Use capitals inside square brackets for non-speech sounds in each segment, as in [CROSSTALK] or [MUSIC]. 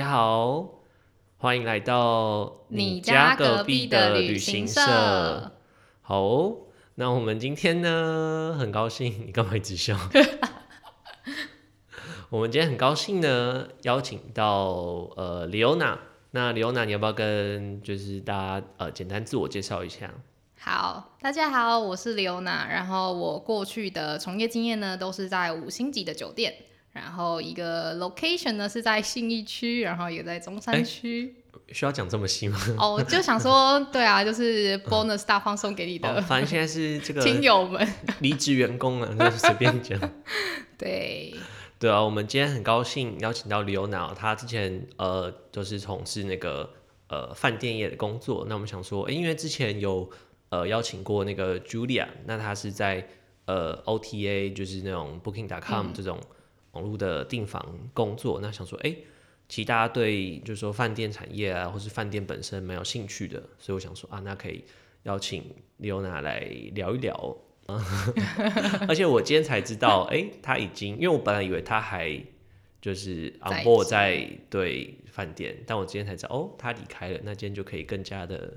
大家好，欢迎来到你家隔壁的旅行社。好，那我们今天呢，很高兴，你干嘛一直笑？[LAUGHS] 我们今天很高兴呢，邀请到呃李欧娜。那李欧娜，你要不要跟就是大家呃简单自我介绍一下？好，大家好，我是李欧娜。然后我过去的从业经验呢，都是在五星级的酒店。然后一个 location 呢是在信义区，然后也在中山区。需要讲这么细吗？哦，就想说，[LAUGHS] 对啊，就是 bonus 大方送给你的。反正现在是这个亲友们离职员工啊，就随便讲。[LAUGHS] 对。对啊，我们今天很高兴邀请到李欧娜，她之前呃就是从事那个呃饭店业的工作。那我们想说，哎，因为之前有呃邀请过那个 Julia，那她是在呃 OTA，就是那种 Booking.com 这种。网络的订房工作，那想说，哎，其实大家对就是说饭店产业啊，或是饭店本身蛮有兴趣的，所以我想说啊，那可以邀请李欧娜来聊一聊。[LAUGHS] 而且我今天才知道，哎，他已经，因为我本来以为他还就是 on board 在对饭店，但我今天才知道，哦，他离开了，那今天就可以更加的。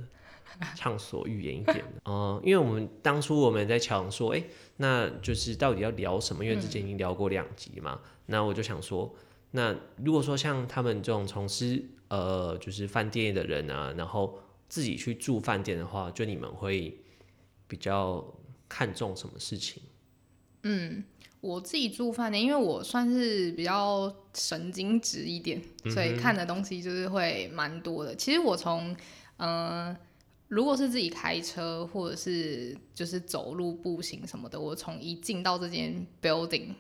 畅所欲言一点 [LAUGHS] 哦，因为我们当初我们在想说，哎，那就是到底要聊什么？因为之前已经聊过两集嘛，那我就想说，那如果说像他们这种从事呃就是饭店的人啊，然后自己去住饭店的话，就你们会比较看重什么事情？嗯，我自己住饭店，因为我算是比较神经质一点，所以看的东西就是会蛮多的。其实我从嗯。如果是自己开车，或者是就是走路步行什么的，我从一进到这间 building，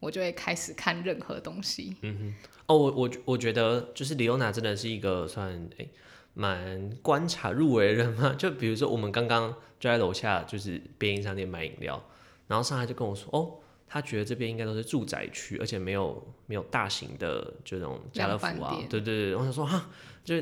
我就会开始看任何东西。嗯哼，哦，我我我觉得就是李欧娜真的是一个算诶蛮观察入围人嘛。[LAUGHS] 就比如说我们刚刚就在楼下就是便利商店买饮料，然后上来就跟我说，哦，他觉得这边应该都是住宅区，而且没有没有大型的这种家乐福啊。对对对，我想说哈，就。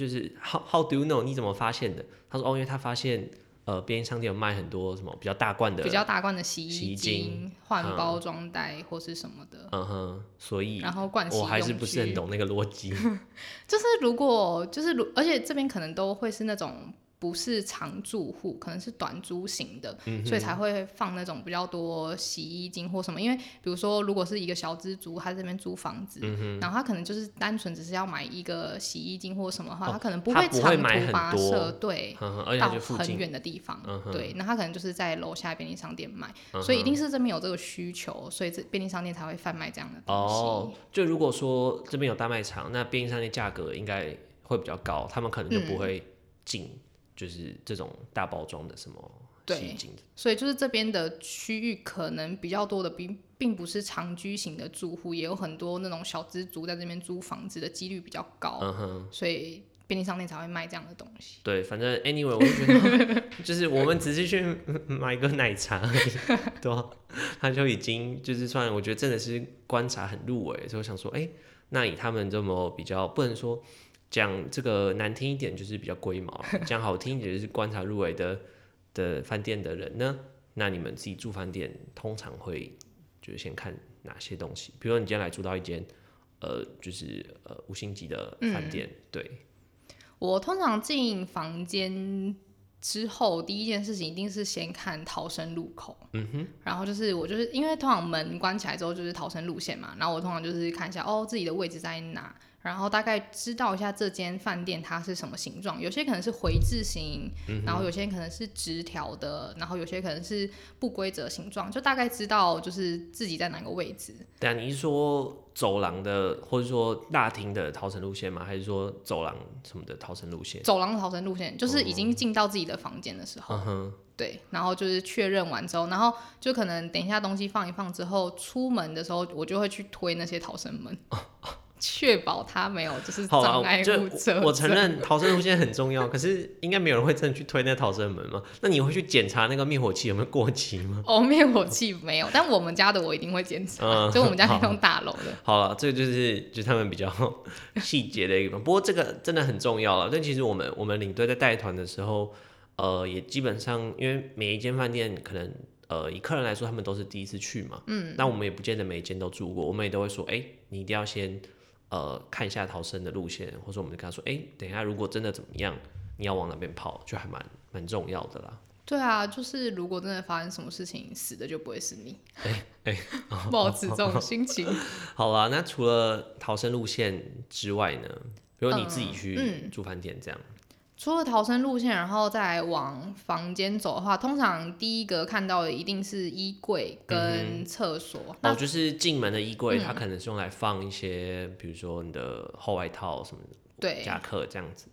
就是 How How do you know？你怎么发现的？他说哦，因为他发现呃，便利商店有卖很多什么比较大罐的、比较大罐的洗衣精、换包装袋或是什么的。嗯哼，所以然后罐洗我还是不是很懂那个逻辑。[LAUGHS] 就是如果就是如，而且这边可能都会是那种。不是常住户，可能是短租型的，所以才会放那种比较多洗衣精或什么。因为比如说，如果是一个小资族，他这边租房子，然后他可能就是单纯只是要买一个洗衣精或什么的话，他可能不会长途跋涉，对，到很远的地方，对，那他可能就是在楼下便利商店买，所以一定是这边有这个需求，所以这便利商店才会贩卖这样的东西。哦，就如果说这边有大卖场，那便利商店价格应该会比较高，他们可能就不会进。就是这种大包装的什么对，所以就是这边的区域可能比较多的，并并不是长居型的住户，也有很多那种小资族在这边租房子的几率比较高，嗯哼，所以便利商店才会卖这样的东西。对，反正 anyway，我觉得 [LAUGHS] 就是我们只是去买个奶茶，对吧？他就已经就是算，我觉得真的是观察很入围，所以我想说，哎，那以他们这么比较，不能说。讲这个难听一点就是比较龟毛，[LAUGHS] 讲好听一点就是观察入围的的饭店的人呢。那你们自己住饭店通常会就是先看哪些东西？比如说你今天来住到一间呃就是呃五星级的饭店，对。我通常进房间之后，第一件事情一定是先看逃生入口。嗯哼。然后就是我就是因为通常门关起来之后就是逃生路线嘛，然后我通常就是看一下哦自己的位置在哪。然后大概知道一下这间饭店它是什么形状，有些可能是回字形，然后有些可能是直条的，然后有些可能是不规则形状，就大概知道就是自己在哪个位置。对啊，你是说走廊的，或者说大厅的逃生路线吗？还是说走廊什么的逃生路线？走廊的逃生路线就是已经进到自己的房间的时候，对，然后就是确认完之后，然后就可能等一下东西放一放之后，出门的时候我就会去推那些逃生门。[LAUGHS] 确保他没有就是障碍物。我承认逃生路线很重要，可是应该没有人会真的去推那逃生门嘛？那你会去检查那个灭火器有没有过期吗？哦，灭火器没有，但我们家的我一定会检查，就我们家那栋大楼的。好了，这个就是就是他们比较 [LAUGHS] 细节的一个，不过这个真的很重要了。但其实我们我们领队在带团的时候，呃，也基本上因为每一间饭店可能呃以客人来说，他们都是第一次去嘛，嗯，那我们也不见得每一间都住过，我们也都会说，哎，你一定要先。呃看一下逃生的路线，或者我们就跟他说，哎、等一下如果真的怎么样，你要往哪边跑，就还蛮蛮重要的啦。对啊，就是如果真的发生什么事情，死的就不会是你。哎哎，保持 [LAUGHS] 这种心情。好啦，那除了逃生路线之外呢，比如你自己去嗯住饭店这样，除了逃生路线，然后再往房间走的话，通常第一个看到的一定是衣柜跟厕所。那哦，就是进门的衣柜，嗯它可能是用来放一些，比如说你的厚外套什么的对，夹克这样子。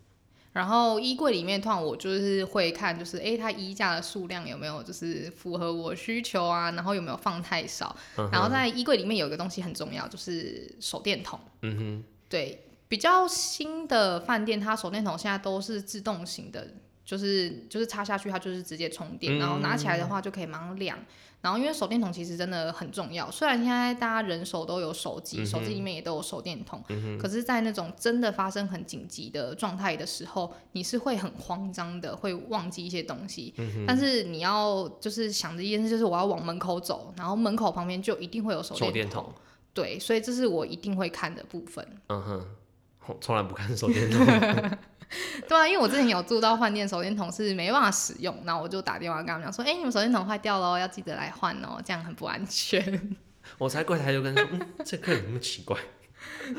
然后衣柜里面，通常我就是会看，就是哎，它衣架的数量有没有就是符合我需求啊，然后有没有放太少。嗯然后在衣柜里面有一个东西很重要，就是手电筒。嗯哼，对，比较新的饭店，它手电筒现在都是自动型的，就是就是插下去它就是直接充电，然后拿起来的话就可以马上亮。然后因为手电筒其实真的很重要，虽然现在大家人手都有手机，手机里面也都有手电筒，可是，在那种真的发生很紧急的状态的时候，你是会很慌张的，会忘记一些东西。但是你要就是想着一件事，就是我要往门口走，然后门口旁边就一定会有手手电筒。电筒，对，所以这是我一定会看的部分。嗯哼，我从来不看手电筒。[LAUGHS] 对啊，因为我之前有住到饭店，手电筒是没办法使用，然后我就打电话跟他们讲说，哎、你们手电筒坏掉了哦，要记得来换哦，这样很不安全。[LAUGHS] 我才柜台就跟他说，嗯，这客人那么奇怪？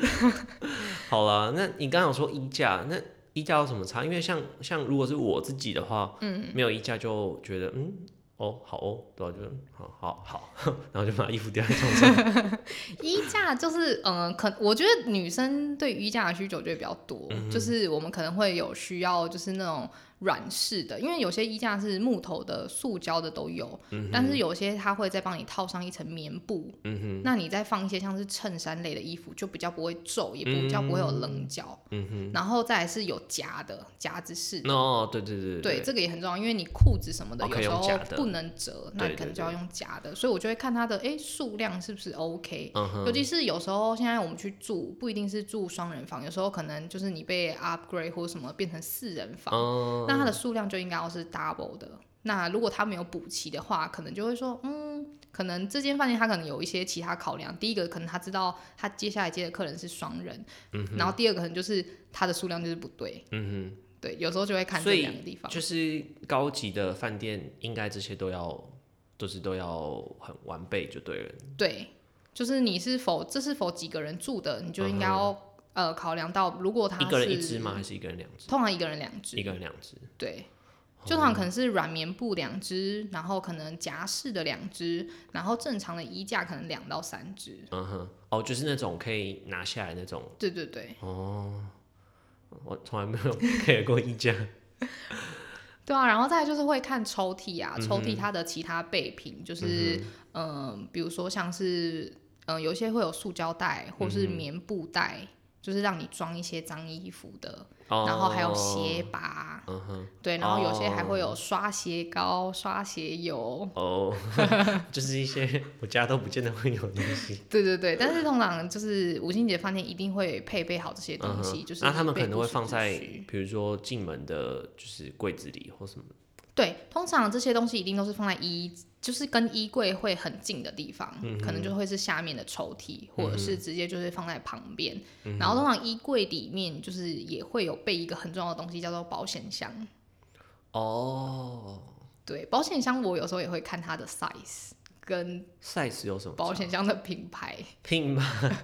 [LAUGHS] 好了，那你刚刚有说衣架，那衣架有什么差？因为像像如果是我自己的话，嗯，没有衣架就觉得，嗯，哦，好哦，对吧、就好好好，[LAUGHS] 然后就把衣服丢在床上。[LAUGHS] 衣架就是，嗯、可我觉得女生对衣架的需求就会比较多，嗯就是我们可能会有需要，就是那种软式的，因为有些衣架是木头的、塑胶的都有，但是有些它会再帮你套上一层棉布，嗯哼，那你再放一些像是衬衫类的衣服，就比较不会皱，也比较不会有棱角，嗯哼，然后再来是有夹的夹子式的。哦，对对对对，这个也很重要，因为你裤子什么的、有时候不能折，那你可能就要用夹的，所以我就会看它的哎数量是不是 OK。嗯哼，尤其是有时候现在我们去住，不一定是住双人房，有时候可能就是你被 upgrade 或什么变成四人房，嗯，那它的数量就应该要是 double 的。那如果他没有补齐的话，可能就会说，嗯，可能这间饭店他可能有一些其他考量。第一个可能他知道他接下来接的客人是双人，嗯然后第二个可能就是它的数量就是不对，嗯哼对，有时候就会看这两个地方。就是高级的饭店应该这些都要，就是都要很完备就对了。对，就是你是否这是否几个人住的，你就应该要、呃考量到，如果他嗯一个人一只吗？还是一个人两只？通常一个人两只一，个人两只。对，就通常可能是软棉布两只，然后可能夹式的两只，然后正常的衣架可能两到三只。嗯哼，哦，就是那种可以拿下来那种。对对对，哦，我从来没有 [LAUGHS] care 过衣架。对啊，然后再来就是会看抽屉嗯啊，抽屉它的其他备品，就是嗯、呃比如说像是嗯、呃有些会有塑胶袋或是棉布袋。就是让你装一些脏衣服的，哦，然后还有鞋拔，对，然后有些还会有刷鞋膏、刷鞋油，哦，[LAUGHS] 就是一些我家都不见得会有的东西。[LAUGHS] 对对对，但是通常就是五星级的饭店一定会配备好这些东西，就是那他们可能会放在比如说进门的，就是柜子里或什么。对，通常这些东西一定都是放在衣，就是跟衣柜会很近的地方，嗯可能就会是下面的抽屉，或者是直接就是放在旁边。嗯然后通常衣柜里面就是也会有备一个很重要的东西，叫做保险箱。哦对，保险箱我有时候也会看它的 size 跟，size 有什么？保险箱的品牌。[LAUGHS] 品牌？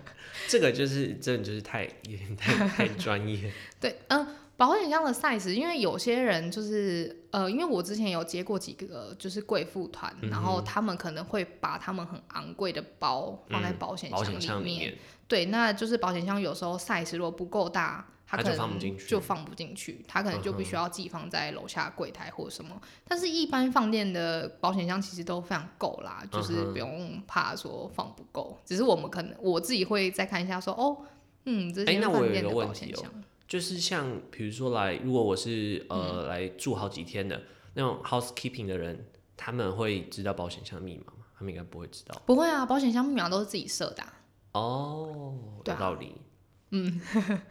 这个就是真的就是太有点太太专业。[LAUGHS] 对，嗯、保险箱的 size，因为有些人就是呃，因为我之前有接过几个就是贵妇团，然后他们可能会把他们很昂贵的包放在嗯保险箱里面，对，那就是保险箱有时候 size 如果不够大，它它可能就放不进去就放不进去，它可能就必嗯须要寄放在楼下柜台或什么。但是，一般饭店的保险箱其实都非常够啦，就是不用怕说放不够。只是我们可能我自己会再看一下说，哦，嗯，这间哎那我有一饭店的保险箱。就是像比如说来，如果我是呃、嗯来住好几天的那种 housekeeping 的人，他们会知道保险箱密码吗？他们应该不会知道。不会啊，保险箱密码都是自己设的啊、哦，有道理。嗯 [LAUGHS]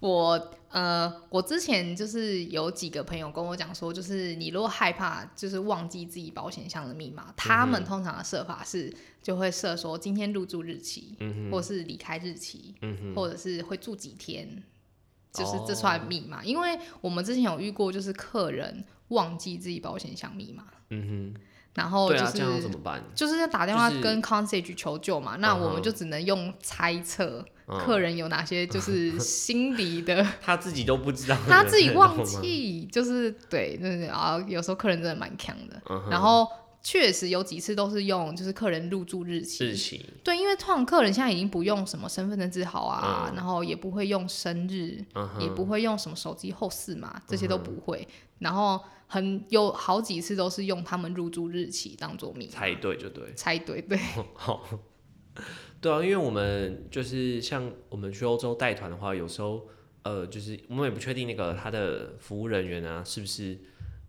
我呃，我之前就是有几个朋友跟我讲说，就是你如果害怕就是忘记自己保险箱的密码，他们通常的设法是就会设说今天入住日期，或是离开日期，或者是会住几天，就是这串密码。因为我们之前有遇过，就是客人忘记自己保险箱密码，嗯哼，然后就是、怎么办？就是要打电话跟 concierge 求救嘛，那我们就只能用猜测嗯客人有哪些就是 [LAUGHS] 心理的。[LAUGHS] 他自己都不知道，他自己忘记，就是对，就是啊，有时候客人真的蛮强的。嗯然后确实有几次都是用就是客人入住日期，日期，对，因为通常客人现在已经不用什么身份证字号啊，嗯。然后也不会用生日，嗯，也不会用什么手机后四码，这些都不会。然后很有好几次都是用他们入住日期当做密码，猜对就对。猜对，对，[LAUGHS] 好，对啊，因为我们就是像我们去欧洲带团的话，有时候呃，就是我们也不确定那个他的服务人员啊，是不是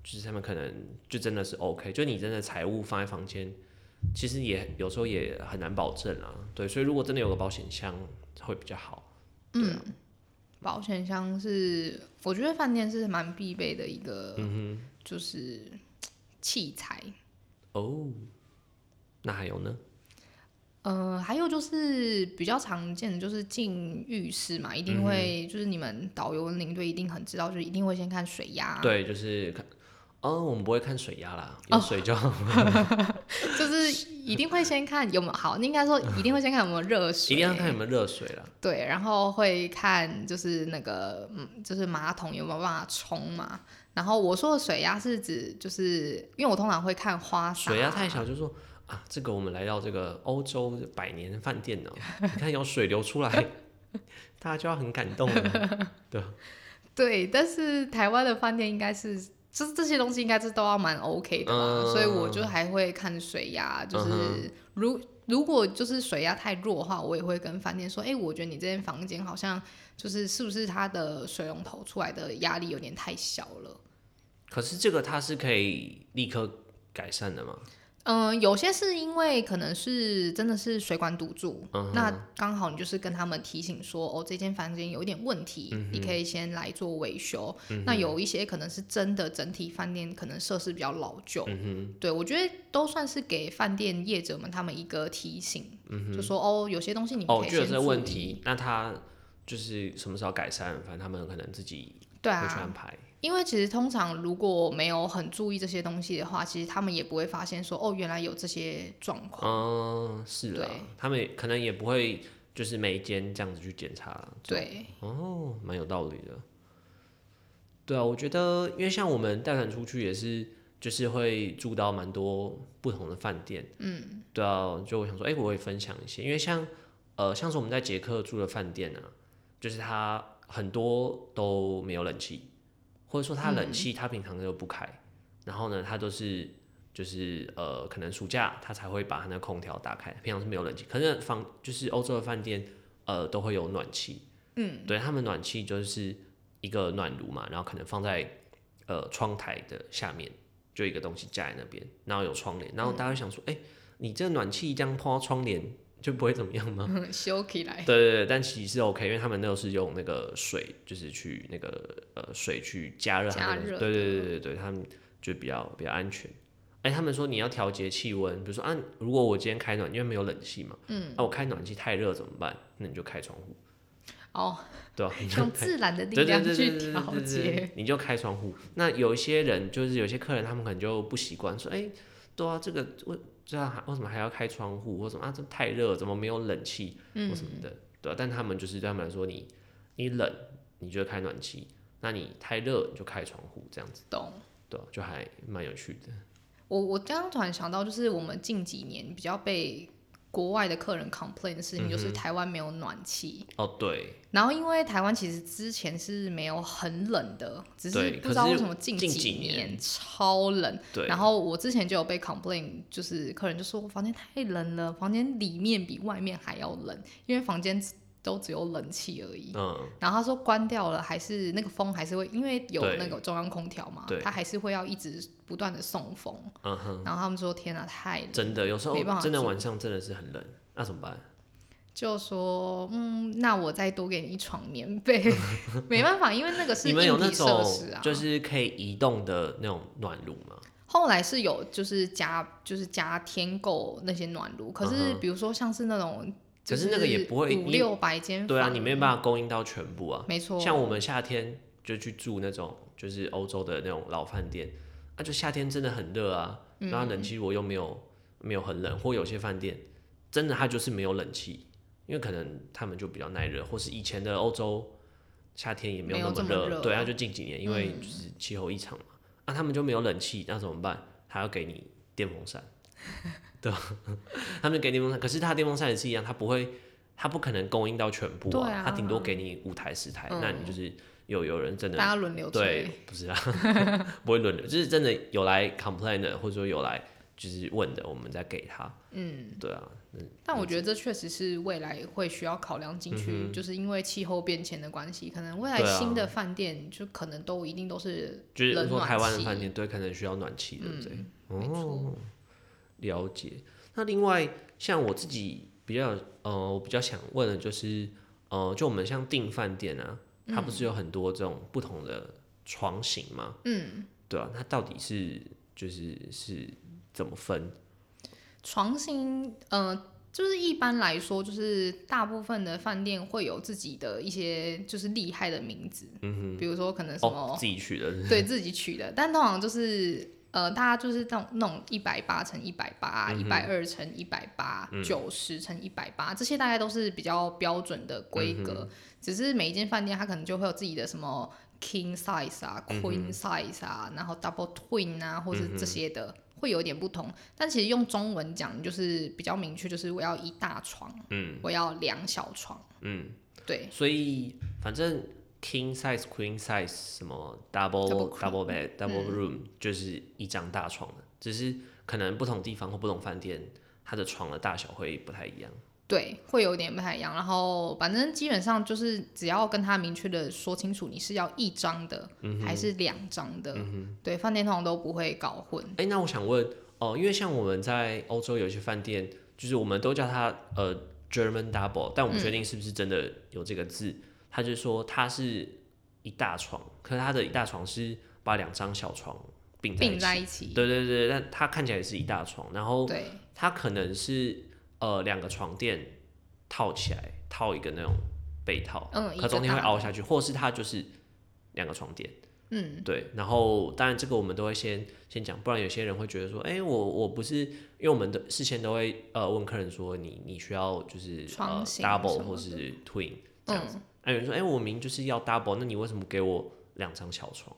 就是他们可能就真的是 OK，就你真的财务放在房间，其实也有时候也很难保证啊。对，所以如果真的有个保险箱会比较好。对啊，保险箱是我觉得饭店是蛮必备的一个，嗯就是器材。哼，哦，那还有呢？呃，还有就是比较常见的就是进浴室嘛，一定会、就是你们导游领队一定很知道，就是一定会先看水压，对，就是看。哦，我们不会看水压啦，哦有水就好，[LAUGHS] 就是一定会先看有没有好，应该说一定会先看有没有热水，一定要看有没有热水啦。对，然后会看就是那个嗯，就是马桶有没有办法冲嘛。然后我说的水压是指就是因为我通常会看花洒，水压太小，就说啊，这个我们来到这个欧洲百年饭店呢、[LAUGHS] 你看有水流出来，大家就要很感动了。[LAUGHS] 对，对，但是台湾的饭店应该是，就是这些东西应该是都要蛮 OK 的吧，嗯所以我就还会看水压，就是、嗯如如果就是水压太弱的话，我也会跟饭店说，哎、我觉得你这间房间好像就是是不是它的水龙头出来的压力有点太小了。可是这个它是可以立刻改善的嘛？嗯，有些是因为可能是真的是水管堵住，嗯那刚好你就是跟他们提醒说，哦，这间房间有一点问题，嗯你可以先来做维修。那有一些可能是真的整体饭店可能设施比较老旧，嗯对我觉得都算是给饭店业者们他们一个提醒，就说哦，有些东西你可以就有这个先注意。问题，那他就是什么时候改善？反正他们可能自己对会去安啊，排。因为其实通常如果没有很注意这些东西的话，其实他们也不会发现说哦，原来有这些状况。嗯，是啦对，他们也可能也不会就是每一间这样子去检查。对，哦，蛮有道理的。对啊，我觉得因为像我们带团出去也是，就是会住到蛮多不同的饭店。嗯，对啊，就我想说，哎、我会分享一些，因为像呃，像是我们在捷克住的饭店呢、就是它很多都没有冷气，或者说它冷气它平常就不开，然后呢，它都是就是呃，可能暑假它才会把它那空调打开，平常是没有冷气。可是房就是欧洲的饭店呃都会有暖气，嗯，对，他们暖气就是一个暖炉嘛，然后可能放在呃窗台的下面，就一个东西架在那边，然后有窗帘，然后大家会想说，哎、你这暖气这样碰到窗帘就不会怎么样吗？[LAUGHS] 修起来。对对对，但其实是 OK，因为他们那个是用那个水，就是去那个呃水去加热加热对对对对对，他们就比较比较安全。哎，他们说你要调节气温，比如说啊，如果我今天开暖，因为没有冷气嘛，嗯，那、我开暖气太热怎么办？那你就开窗户，哦，对 [LAUGHS] 用自然的力量去调节。你就开窗户。那有一些人就是有些客人，他们可能就不习惯，说，哎、对啊，这个为这样还为什么还要开窗户，或什么啊，这太热，怎么没有冷气，或什么的，对啊，但他们就是对他们来说，你你冷，你就开暖气；那你太热，你就开窗户，这样子，懂。对啊、就还蛮有趣的。我我刚刚突然想到，就是我们近几年比较被国外的客人 complain 的事情，嗯就是台湾没有暖气。哦，对，然后因为台湾其实之前是没有很冷的，只是不知道为什么近近几几年超冷。对，然后我之前就有被 complain，就是客人就说我房间太冷了，房间里面比外面还要冷，因为房间只都只有冷气而已。嗯，然后他说关掉了，还是那个风还是会，因为有那个中央空调嘛对，它还是会要一直不断的送风。嗯哼，然后他们说天啊，太冷，真的，有时候没办法真的做晚上真的是很冷，那怎么办？就说，嗯，那我再多给你一床棉被，[LAUGHS] 没办法，因为那个是你们有那硬体设种施啊。就是可以移动的那种暖炉吗？后来是有就是加就是加添购那些暖炉，可是比如说像是那种，可是那个也不会五六百间房，对啊，你没办法供应到全部啊。没错，像我们夏天就去住那种就是欧洲的那种老饭店，那、就夏天真的很热啊，嗯然后冷气我又没有没有很冷，或有些饭店真的它就是没有冷气，因为可能他们就比较耐热，或是以前的欧洲夏天也没有那么热，对，啊就近几年因为就是气候异常嘛，啊，他们就没有冷气，那怎么办？还要给你电风扇，[LAUGHS] 对？他们给电风扇，可是他电风扇也是一样，他不会，他不可能供应到全部对啊他顶多给你五台十台，那你就是有有人真的大家轮流吹对，不是啊，[LAUGHS] 不会轮流，就是真的有来 complain 的，或者说有来就是问的，我们再给他。嗯，对啊，但我觉得这确实是未来会需要考量进去，就是因为气候变迁的关系，可能未来新的饭店就可能都一定都是就是说台湾的气饭店对，可能需要暖气，对不对？没错哦，了解。那另外像我自己比较呃，我比较想问的就是呃，就我们像订饭店啊，它不是有很多这种不同的床型吗？嗯，对啊，它到底是就是是怎么分？床型，呃，就是一般来说，就是大部分的饭店会有自己的一些就是厉害的名字，嗯哼，比如说可能什么、哦，自己取的，对自己取的，但通常就是呃，大家就是那种那种一百八乘一百八、一百二乘一百八、九十乘一百八，这些大概都是比较标准的规格。只是每一间饭店它可能就会有自己的什么 king size 啊、queen size 啊，然后 double twin 啊，或是这些的。会有点不同，但其实用中文讲就是比较明确，就是我要一大床，嗯，我要两小床，嗯，对，所以反正 king size、queen size 什么 double Double double bed、double room、就是一张大床的，只是可能不同地方或不同饭店，它的床的大小会不太一样。对，会有点不太一样。然后反正基本上就是只要跟他明确的说清楚，你是要一张的、还是两张的，对，饭店通常都不会搞混。哎、那我想问哦、因为像我们在欧洲有一些饭店，就是我们都叫它呃 German double，但我不确定是不是真的有这个字。他就说他是一大床，可是他的一大床是把两张小床并在一并起。在一起，对对对，但他看起来是一大床，然后对它可能是呃两个床垫套起来，套一个那种被套，嗯，可中间会凹下去，或是他就是两个床垫，嗯，对。然后当然这个我们都会先先讲，不然有些人会觉得说，哎、我我不是，因为我们的事先都会呃问客人说，你你需要就是呃 double 或是 twin 这样子。嗯，哎、有人说，哎、我明明就是要 double，那你为什么给我两张小床？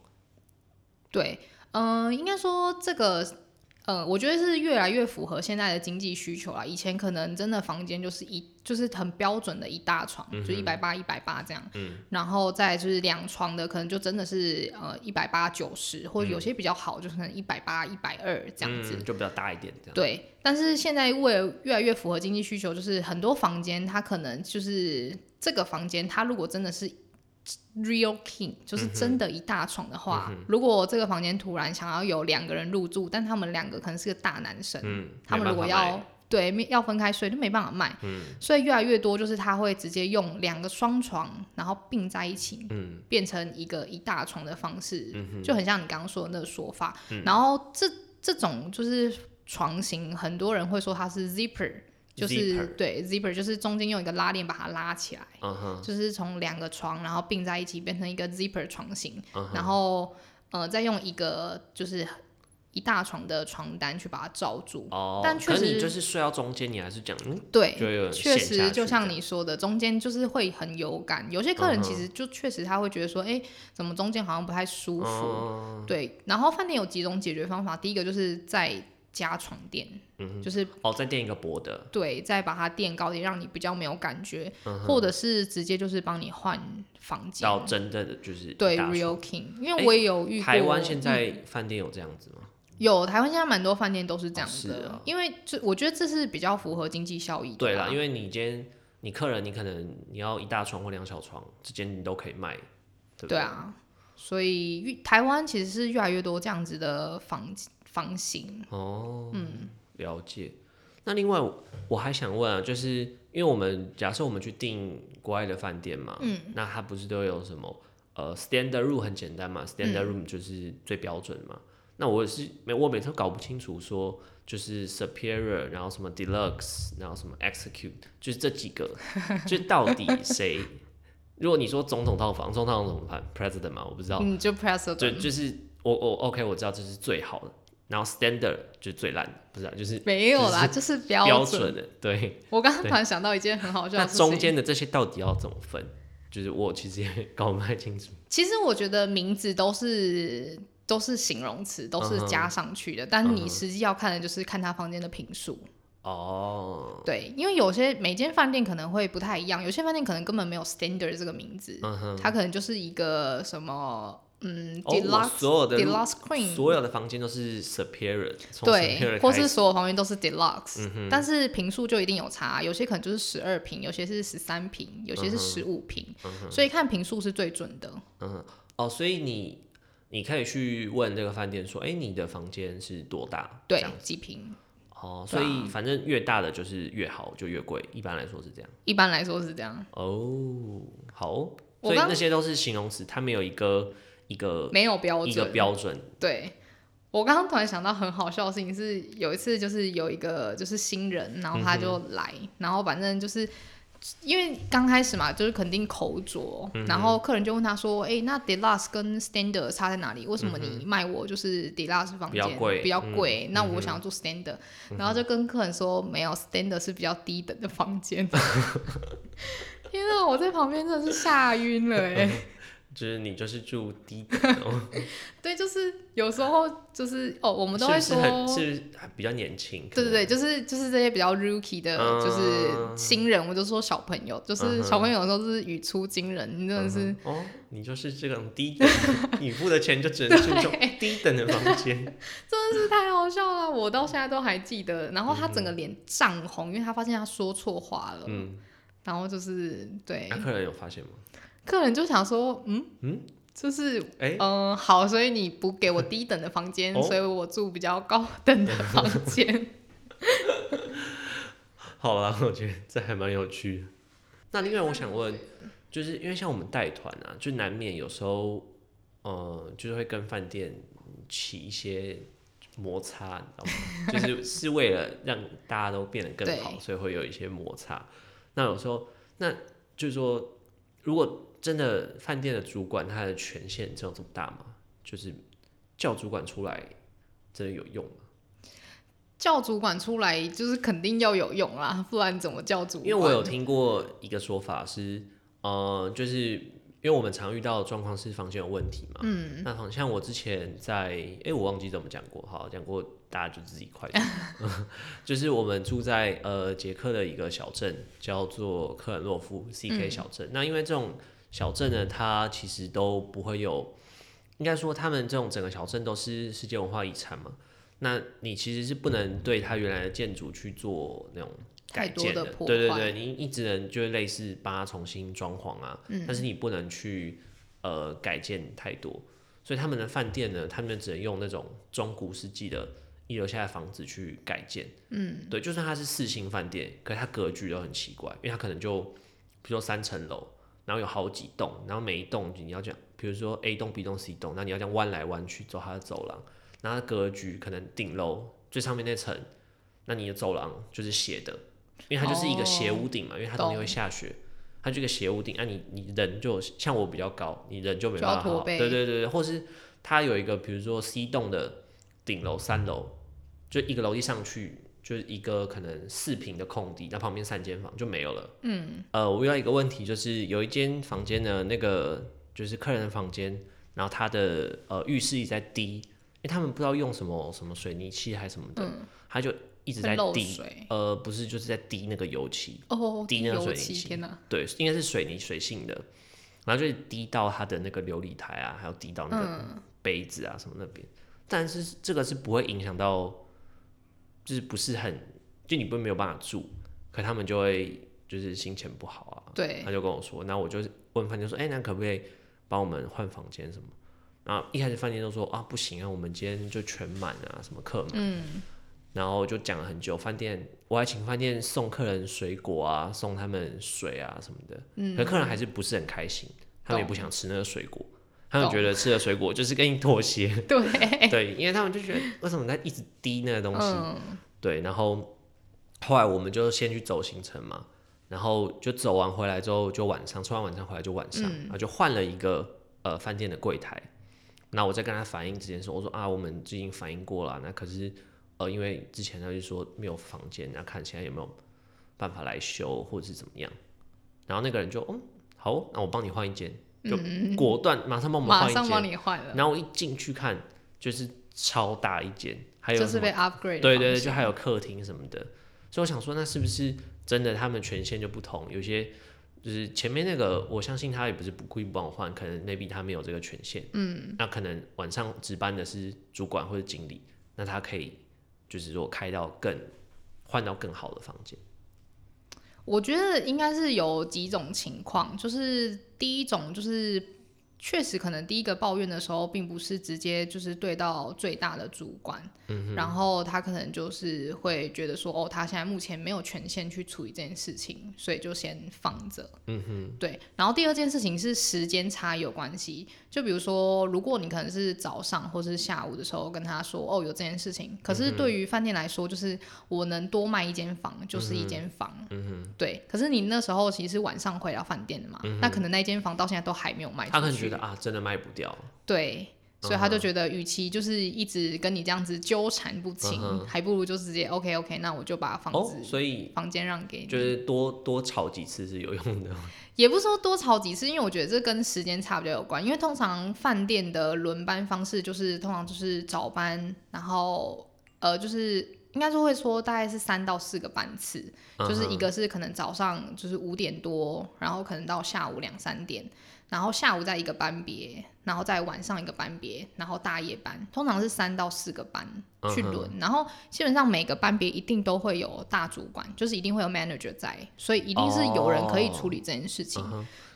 对，嗯、应该说这个。呃，我觉得是越来越符合现在的经济需求啦。以前可能真的房间就是一就是很标准的一大床，就一百八一百八这样。嗯。然后再就是两床的，可能就真的是呃一百八九十，或者有些比较好，就是可能一百八一百二这样子。嗯，就比较大一点这样。对，但是现在为了越来越符合经济需求，就是很多房间它可能就是这个房间，它如果真的是 real king，就是真的一大床的话，如果这个房间突然想要有两个人入住，但他们两个可能是个大男生，嗯，他们如果要对要分开睡，就没办法卖。所以越来越多就是他会直接用两个双床，然后并在一起，嗯变成一个一大床的方式，就很像你刚刚说的那个说法。嗯然后这这种就是床型，很多人会说它是 zipper。就是对 zipper，就是中间用一个拉链把它拉起来，就是从两个床然后并在一起变成一个 zipper 床型，然后呃再用一个就是一大床的床单去把它罩住。哦，但确实你就是睡到中间，你还是讲，嗯，对，确实就像你说的，中间就是会很有感。有些客人其嗯实就确实他会觉得说，哎、怎么中间好像不太舒服？哦对，然后饭店有几种解决方法，第一个就是再加床垫，嗯就是哦，再垫一个薄的，对，再把它垫高点，让你比较没有感觉，嗯或者是直接就是帮你换房间。到真的就是对 Real King，因为我也有遇过。台湾现嗯在饭店有这样子吗？有台湾现在蛮多饭店都是这样的，啊因为这我觉得这是比较符合经济效益的。对啦，因为为你今天你客人你可能你要一大床或两小床之间你都可以卖，对不对啊，所以越台湾其实是越来越多这样子的房房型。哦，嗯，了解。那另外我我还想问啊，就是因因为我们假设我们去订国外的饭店嘛，嗯，那它不是都有什么呃 standard room 很简单嘛，standard room 就是最标准嘛。那我是每我每次都搞不清楚说就是 superior，然后什么 deluxe，然后什么 execute，就是这几个，就到底谁？[LAUGHS] 如果你说总统套房，总统套房怎么判？president 嘛，我不知道。嗯，就 president。就就是我我 OK，我知道这是最好的。然后 standard 就是最烂的，不是啊，就是没有啦，就是标准的。对，我刚刚突然想到一件很好笑的事情，那中间的这些到底要怎么分？就是我其实也搞不太清楚。其实我觉得名字都是都是形容词，都是加上去的，但是你实际要看的就是看他房间的评数。哦，对，因为有些每间饭店可能会不太一样，有些饭店可能根本没有 standard 这个名字，它可能就是一个什么。嗯，deluxe 所有的 deluxe queen，所有的房间都是 superior，对，或是所有房间都是 deluxe，但是平数就一定有差，有些可能就是十二平，有些是十三平，有些是十五平，所以看平数是最准的。嗯，哦，所以你你可以去问这个饭店说，哎，你的房间是多大？对，几平？哦，所以反正越大的就是越好，就越贵，一般来说是这样。一般来说是这样。哦，好，所以那些都是形容词，它没有一个。一个没有标准，一个标准。对，我刚刚突然想到很好笑的事情是，有一次就是有一个就是新人，然后他就来，然后反正就是因为刚开始嘛，就是肯定口拙，然后客人就问他说：“哎，那 deluxe 跟 standard 差在哪里？为什么你卖我就是 deluxe 房间比较贵？那我想要住 standard。”然后就跟客人说：“没有，standard 是比较低等的房间。”天啊，我在旁边真的是吓晕了哎。[LAUGHS] 就是你就是住低 [LAUGHS] 等，对，就是有时候就是哦，我们都会说是比较年轻，对对对，就是就是这些比较 rookie 的，就是新人，我就说小朋友，就是小朋友有时候是语出惊人，你真的是。哦，你就是这种低等，你付的钱就只能住这种低等的房间，[LAUGHS] 真的是太好笑了，我到现在都还记得。然后他整个脸涨红，因为他发现他说错话了，嗯，然后就是对，那客人有发现吗？客人就想说，嗯嗯，就是，嗯，好，所以你不给我低等的房间，所以我住比较高等的房间。[LAUGHS] 好了，我觉得这还蛮有趣的。那另外我想问，就是因为像我们带团啊，就难免有时候，呃，就是会跟饭店起一些摩擦，你知道吗？[LAUGHS] 就是是为了让大家都变得更好，所以会有一些摩擦。那有时候，那就是说，如果真的饭店的主管他的权限只有这么大吗？就是叫主管出来真的有用吗？叫主管出来就是肯定要有用啦，不然怎么叫主？因为我有听过一个说法是，呃，就是因为我们常遇到的状况是房间有问题嘛。嗯。那好像我之前在，哎，我忘记怎么讲过，好讲过，大家就自己快。[LAUGHS] 就是我们住在呃捷克的一个小镇，叫做克尔洛夫 （C.K. 小镇）。那因为这种小镇呢，它其实都不会有，应该说他们这种整个小镇都是世界文化遗产嘛。那你其实是不能对它原来的建筑去做那种改建的，对对对，你你只能就是类似把它重新装潢啊，但是你不能去呃改建太多。所以他们的饭店呢，他们只能用那种中古世纪的遗留下来房子去改建。嗯，对，就算它是四星饭店，可是它格局都很奇怪，因为它可能就比如说三层楼。然后有好几栋，然后每一栋你要讲，比如说 A 栋、B 栋、C 栋，那你要这样弯来弯去走它的走廊，然后格局可能顶楼最上面那层，那你的走廊就是斜的，因为它就是一个斜屋顶嘛，因为它冬天会下雪，它就一个斜屋顶，那你你人就像我比较高，你人就没办法好，对对对对，或是它有一个比如说 C 栋的顶楼三楼，就一个楼梯上去。就是一个可能四平的空地，那旁边三间房就没有了。嗯，呃，我遇到一个问题，就是有一间房间呢，那个就是客人的房间，然后他的呃浴室一直在滴，因为他们不知道用什么什么水泥漆还是什么的，他就一直在滴。呃，不是，就是在滴那个油漆。哦，滴那个水泥漆。对，应该是水泥水性的，然后就滴到他的那个琉璃台啊，还有滴到那个杯子啊什么那边。但是这个是不会影响到。就是不是很，就你不没有办法住，可他们就会就是心情不好啊。对，他就跟我说，那我就问饭店说，哎，那可不可以帮我们换房间什么？然后一开始饭店都说啊，不行啊，我们今天就全满啊，什么客满。嗯。然后就讲了很久。饭店我还请饭店送客人水果啊，送他们水啊什么的。嗯，可客人还是不是很开心，他们也不想吃那个水果，他们觉得吃了水果就是跟你妥协。[LAUGHS] 对 [LAUGHS] 对，因为他们就觉得为什么在一直滴那个东西？对，然后后来我们就先去走行程嘛，然后就走完回来之后就晚上吃完晚餐回来就晚上，然后就换了一个呃饭店的柜台。那我在跟他反映之前说，我说啊，我们最近反映过了，那可是呃，因为之前他就说没有房间，那看现在有没有办法来修或者是怎么样。然后那个人就嗯好，那我帮你换一间，就果断马上帮我们换一间。马上帮你换了。然后我一进去看，就是超大一间，还有就是被 upgrade。对对对，就还有客厅什么的。所以我想说，那是不是真的他们权限就不同？有些。就是前面那个，我相信他也不是不故意不帮我换，可能 maybe 他没有这个权限。嗯，那可能晚上值班的是主管或者经理，那他可以就是说开到更换到更好的房间。我觉得应该是有几种情况，就是第一种就是。确实，可能第一个抱怨的时候，并不是直接就是对到最大的主管，然后他可能就是会觉得说，哦，他现在目前没有权限去处理这件事情，所以就先放着。嗯哼，对。然后第二件事情是时间差有关系，就比如说，如果你可能是早上或是下午的时候跟他说，哦，有这件事情，可是对于饭店来说，就是我能多卖一间房就是一间房。嗯哼，对。可是你那时候其实是晚上回到饭店的嘛，那可能那间房到现在都还没有卖出去。觉得啊，真的卖不掉。对，所以他就觉得，与其就是一直跟你这样子纠缠不清，还不如就直接 OK OK，那我就把房子，所以房间让给你，就是多多吵几次是有用的。[LAUGHS] 也不是说多吵几次，因为我觉得这跟时间差比较有关。因为通常饭店的轮班方式就是通常就是早班，然后呃，就是应该是会说大概是三到四个班次，就是一个是可能早上就是五点多，然后可能到下午两三点。然后下午在一个班别，然后在晚上一个班别，然后大夜班，通常是三到四个班去轮。然后基本上每个班别一定都会有大主管，就是一定会有 manager 在，所以一定是有人可以处理这件事情。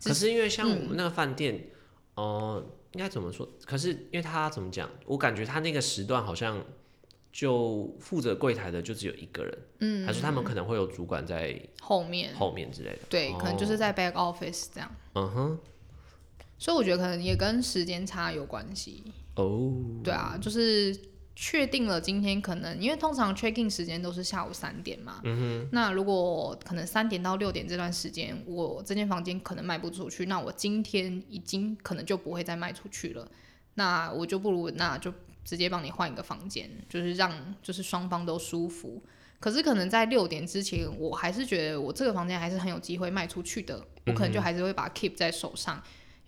可是因为像我们那个饭店，哦，应该怎么说？可是因为他怎么讲？我感觉他那个时段好像就负责柜台的就只有一个人，嗯，还是他们可能会有主管在后面后面之类的？对，可能就是在 back office 这样。嗯哼。所以我觉得可能也跟时间差有关系哦。对啊，就是确定了今天可能，因为通常 check in 时间都是下午三点嘛。嗯哼。那如果可能三点到六点这段时间，我这间房间可能卖不出去，那我今天已经可能就不会再卖出去了。那我就不如那就直接帮你换一个房间，就是让就是双方都舒服。可是可能在六点之前，我还是觉得我这个房间还是很有机会卖出去的，我可能就还是会把它 keep 在手上。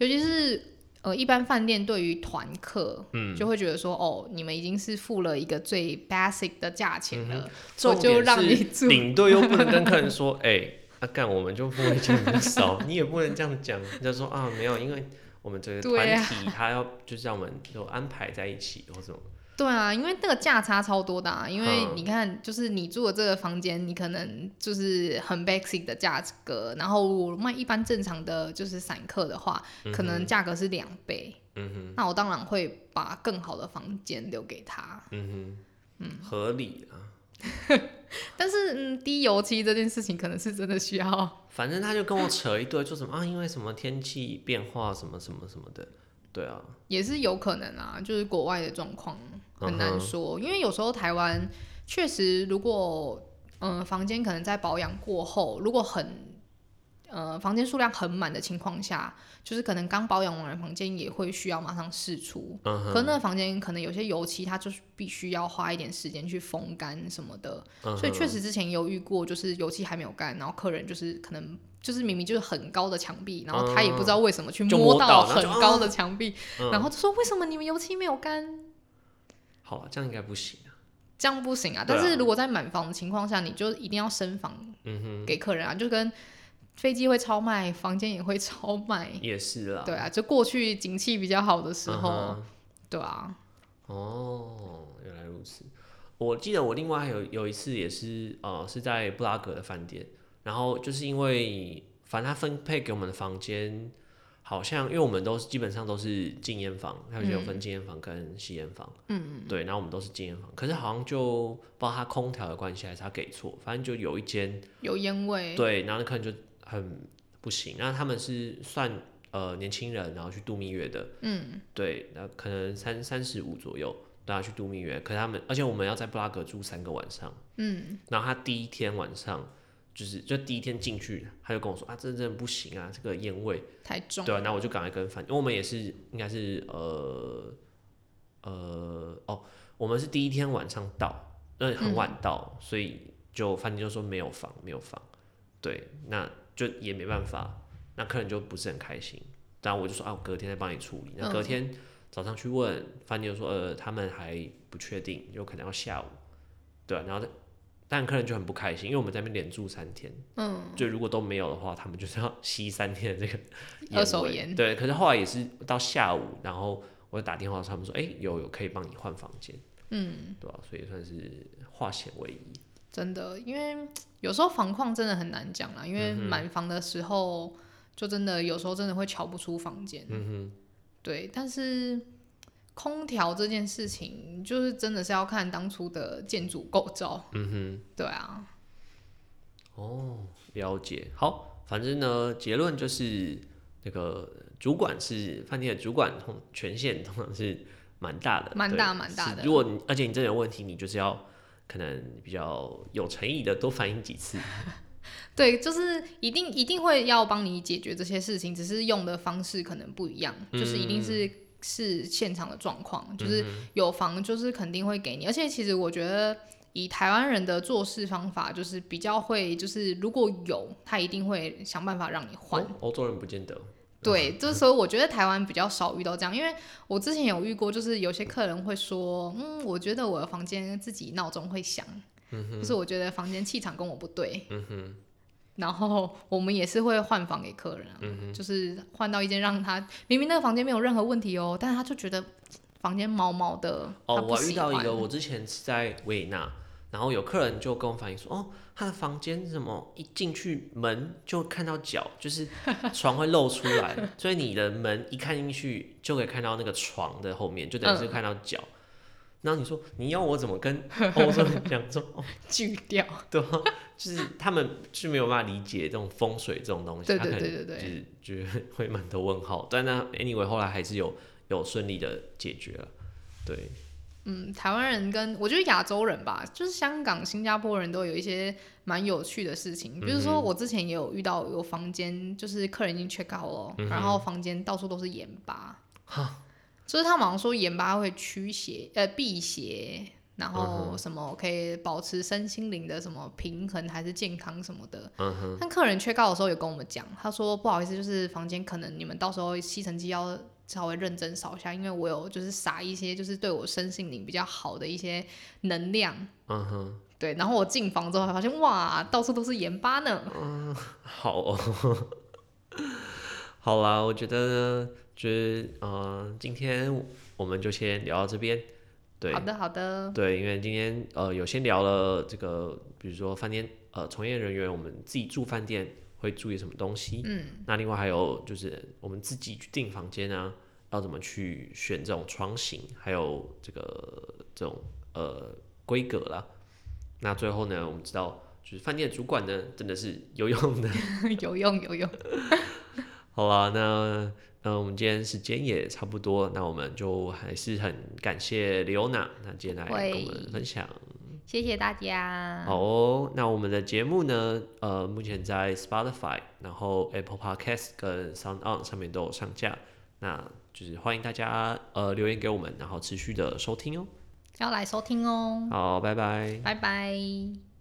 尤其是呃，一般饭店对于团客，嗯，就会觉得说，哦，你们已经是付了一个最 basic 的价钱了，我就让你住。领队又不能跟客人 [LAUGHS] 说，哎，那干我们就付一千很少，你也不能这样讲，人家说啊，没有，因为我们这个团体他要就是让我们就安排在一起或者。对啊，因为那个价差超多的，因为你看，就是你住的这个房间，你可能就是很 basic 的价格，然后我卖一般正常的就是散客的话，可能价格是两倍。嗯哼，那我当然会把更好的房间留给他。嗯哼，嗯，合理啊。但是，嗯，低油漆这件事情可能是真的需要。[LAUGHS] 反正他就跟我扯一堆，说什么啊，因为什么天气变化，什么什么什么的。对啊，也是有可能啊，就是国外的状况很难说，因为有时候台湾确实，如果嗯房间可能在保养过后，如果很呃房间数量很满的情况下，就是可能刚保养完的房间也会需要马上试出，可那个房间可能有些油漆，它就是必须要花一点时间去风干什么的，所以确实之前有遇过，就是油漆还没有干，然后客人就是可能。就是明明就是很高的墙壁，然后他也不知道为什么去摸到很高的墙壁，然后就说为什么你们油漆没有干？好，这样应该不行啊。这样不行啊！但是如果在满房的情况下，你就一定要升房嗯哼给客人啊，就跟飞机会超卖，房间也会超卖。也是啦。对啊，就过去景气比较好的时候，对啊。哦，原来如此。我记得我另外还有有一次也是呃是在布拉格的饭店。然后就是因为，反正他分配给我们的房间好像因为我们都是基本上都是禁烟房，它就有分禁烟房跟吸烟房。嗯嗯。对，然后我们都是禁烟房，可是好像就不知道它空调的关系还是他给错，反正就有一间有烟味。对，然后那客人就很不行。那他们是算呃年轻人，然后去度蜜月的。嗯。对，那可能三三十五左右，大家去度蜜月，可是他们而且我们要在布拉格住三个晚上。嗯。然后他第一天晚上。就是就第一天进去，他就跟我说啊，这真的不行啊，这个烟味太重。对啊，那我就赶快跟饭，因为我们也是应该是呃呃哦，我们是第一天晚上到，那很晚到，所以就饭店就说没有房，没有房。对，那就也没办法，那客人就不是很开心。然后我就说啊，我隔天再帮你处理。那隔天早上去问饭店，就说呃他们还不确定，有可能要下午。对，然后但客人就很不开心，因为我们在那边连住三天，嗯，就如果都没有的话，他们就是要吸三天的这个二手烟。对，可是后来也是到下午，然后我就打电话，他们说，哎，有有可以帮你换房间，嗯，对吧？所以算是化险为夷。真的，因为有时候房况真的很难讲啦，因为满房的时候，就真的有时候真的会瞧不出房间。嗯哼，对，但是。空调这件事情，就是真的是要看当初的建筑构造。嗯哼，对啊。哦，了解。好，反正呢，结论就是那个主管是饭店的主管，通权限通常是蛮大的，蛮大蛮大的。如果你而且你真的有问题，你就是要可能比较有诚意的多反映几次。[LAUGHS] 对，就是一定一定会要帮你解决这些事情，只是用的方式可能不一样，就是一定是。是现场的状况，就是有房就是肯定会给你，而且其实我觉得以台湾人的做事方法，就是比较会，就是如果有他一定会想办法让你换。欧洲人不见得。对，[LAUGHS] 这时候我觉得台湾比较少遇到这样，因为我之前有遇过，就是有些客人会说，嗯，我觉得我的房间自己闹钟会响，就是我觉得房间气场跟我不对。嗯哼。然后我们也是会换房给客人啊，就是换到一间让他明明那个房间没有任何问题哦，但是他就觉得房间毛毛的。哦，我遇到一个，我之前是在维也纳，然后有客人就跟我反映说，哦，他的房间怎么一进去门就看到脚，就是床会露出来，[LAUGHS] 所以你的门一看进去就可以看到那个床的后面，就等于是看到脚。然后你说你要我怎么跟欧洲人讲说锯 [LAUGHS] 掉？[LAUGHS] 对吧？就是他们是没有办法理解这种风水这种东西，对对对对对，就是觉得会蛮多问号。但那 anyway 后来还是有有顺利的解决了。对，嗯，台湾人跟我觉得亚洲人吧，就是香港、新加坡人都有一些蛮有趣的事情。比如说我之前也有遇到有房间，就是客人已经 check out 了，然后房间到处都是盐巴。就是他们好像说盐巴会驱邪，呃，辟邪，然后什么可以保持身心灵的什么平衡还是健康什么的。嗯哼。但客人缺告的时候有跟我们讲，他说不好意思，就是房间可能你们到时候吸尘机要稍微认真扫一下，因为我有就是撒一些就是对我身心灵比较好的一些能量。嗯哼。对，然后我进房之后发现哇，到处都是盐巴呢。嗯，好哦。[LAUGHS] 好啦，我觉得。就是呃，今天我们就先聊到这边。对，好的好的。对，因为今天呃有先聊了这个，比如说饭店呃从业人员，我们自己住饭店会注意什么东西。嗯。那另外还有就是我们自己去订房间啊，要怎么去选这种床型，还有这个这种呃规格啦。那最后呢，我们知道就是饭店主管呢真的是有用的，有 [LAUGHS] 用有用。[LAUGHS] 好啊，那。嗯，我们今天时间也差不多，那我们就还是很感谢刘娜，那今天来跟我们分享，谢谢大家。好哦，那我们的节目呢，呃，目前在 Spotify，然后 Apple Podcast 跟 Sound On 上面都有上架，那就是欢迎大家呃留言给我们，然后持续的收听哦，要来收听哦。好，拜拜，拜拜。